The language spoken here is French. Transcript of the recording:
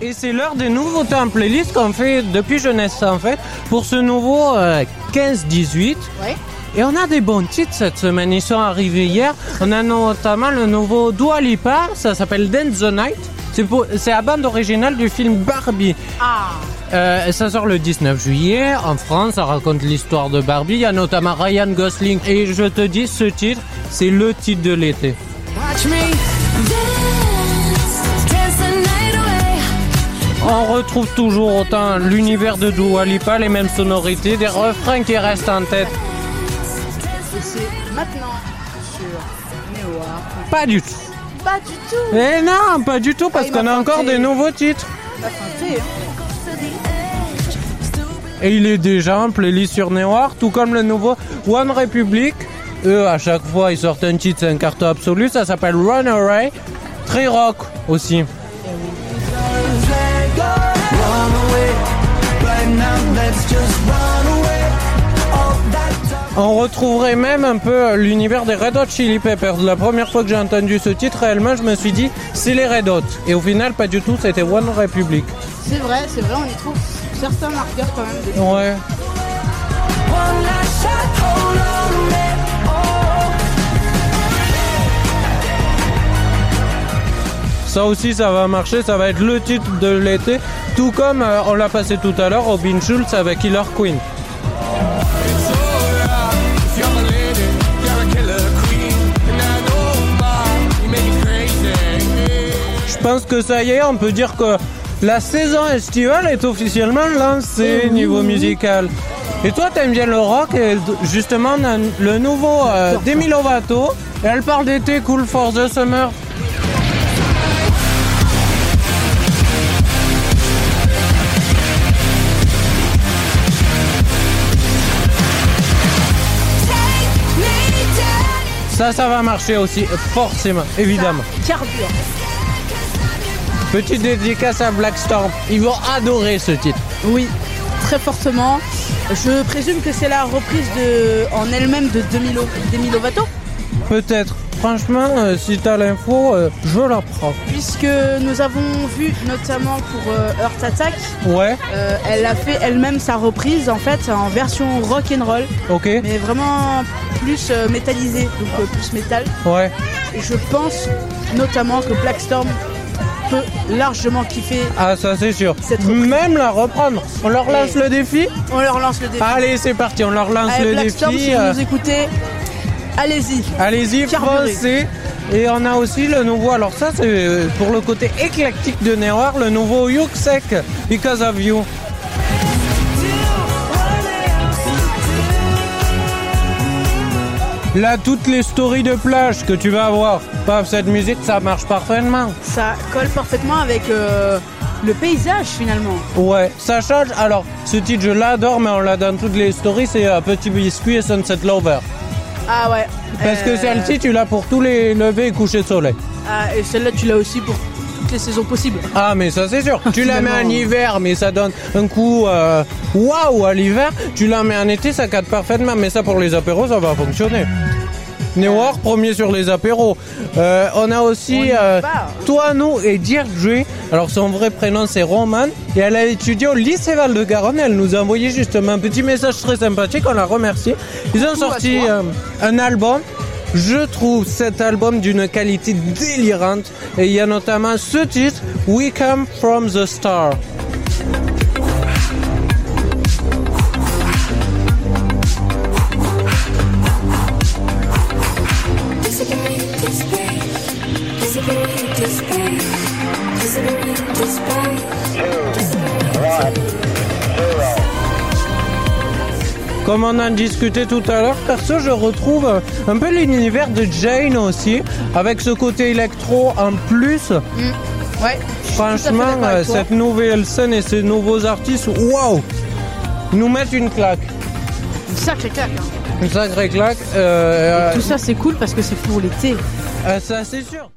Et c'est l'heure des nouveautés en playlist qu'on fait depuis jeunesse en fait pour ce nouveau euh, 15-18. Ouais. Et on a des bons titres cette semaine, ils sont arrivés hier. On a notamment le nouveau Dua Lipa, ça s'appelle Dance the Night. C'est la bande originale du film Barbie. Ah Euh, ça sort le 19 juillet en France, ça raconte l'histoire de Barbie. Il y a notamment Ryan Gosling. Et je te dis, ce titre, c'est le titre de l'été. Watch me On retrouve toujours autant l'univers de Dua Lipa, les mêmes sonorités, des refrains qui restent en tête. Et c'est maintenant sur. Pas du tout. Pas du tout Eh non, pas du tout, parce Ah, qu'on a encore des nouveaux titres. Hein. Et il est déjà en playlist sur Neoar, tout comme le nouveau One Republic. Eux, à chaque fois, ils sortent un titre, c'est un carton absolu. Ça s'appelle Runaway. Très rock aussi. On retrouverait même un peu l'univers des Red Hot Chili Peppers. La première fois que j'ai entendu ce titre, réellement, je me suis dit, c'est les Red Hot. Et au final, pas du tout, c'était One Republic. C'est vrai, c'est vrai, on y trouve certains marqueurs quand même. Ouais. Ça aussi, ça va marcher, ça va être le titre de l'été, tout comme euh, on l'a passé tout à l'heure, Robin Schulz avec Killer Queen. Pense que ça y est, on peut dire que la saison estivale est officiellement lancée niveau musical. Et toi, t'aimes bien le rock et justement le nouveau euh, Demi Lovato. Elle parle d'été cool for the summer. Ça, ça va marcher aussi, forcément, évidemment. Carbure. Petite dédicace à Blackstorm. Ils vont adorer ce titre. Oui, très fortement. Je présume que c'est la reprise de, en elle-même de Demi, Demi Lovato, Peut-être. Franchement, euh, si t'as l'info, euh, je la prends. puisque nous avons vu notamment pour euh, Earth Attack, Ouais, euh, elle a fait elle-même sa reprise en fait en version rock and roll, ok. mais vraiment plus euh, métallisée, donc euh, plus métal. Ouais. Et je pense notamment que Blackstorm peut largement kiffer. Ah, ça c'est sûr. Même la reprendre. On leur lance Et- le défi On leur lance le défi. Allez, c'est parti, on leur lance Allez, le défi. si vous euh, nous écoutez, allez-y. Allez-y, foncez. Et on a aussi le nouveau, alors ça c'est euh, pour le côté éclectique de Neoar, le nouveau Yuksek, Because of You. Là, toutes les stories de plage que tu vas avoir, paf, cette musique, ça marche parfaitement. Ça colle parfaitement avec euh, le paysage finalement. Ouais, ça change. Alors, ce titre, je l'adore, mais on l'a dans toutes les stories, c'est euh, Petit Biscuit et Sunset Lover. Ah ouais. Parce que Euh, celle-ci, tu l'as pour tous les levées et couchers de soleil. ah, et celle-là, tu l'as aussi pour toutes les saisons possibles. Ah mais ça c'est sûr. Tu la mets en hiver mais ça donne un coup euh, waouh à l'hiver. Tu la mets en été ça cadre parfaitement. Mais ça pour les apéros ça va fonctionner. Newar premier sur les apéros. Euh, on a aussi euh, nous et Deirdre. Alors son vrai prénom c'est Roman et elle a étudié au lycée Val de Garonne. Elle nous a envoyé justement un petit message très sympathique. On la remercie. Ils ont sorti euh, un album. Je trouve cet album d'une qualité délirante et il y a notamment ce titre We Come From The Star. Comme on en discutait tout à l'heure, perso je retrouve un peu l'univers de Jane aussi, avec ce côté électro en plus. Ouais. Franchement, euh, cette nouvelle scène et ces nouveaux artistes, waouh Nous mettent une claque. Une sacrée claque. hein. Une sacrée claque. Euh, Tout ça, c'est cool parce que c'est pour l'été. euh, ça c'est sûr.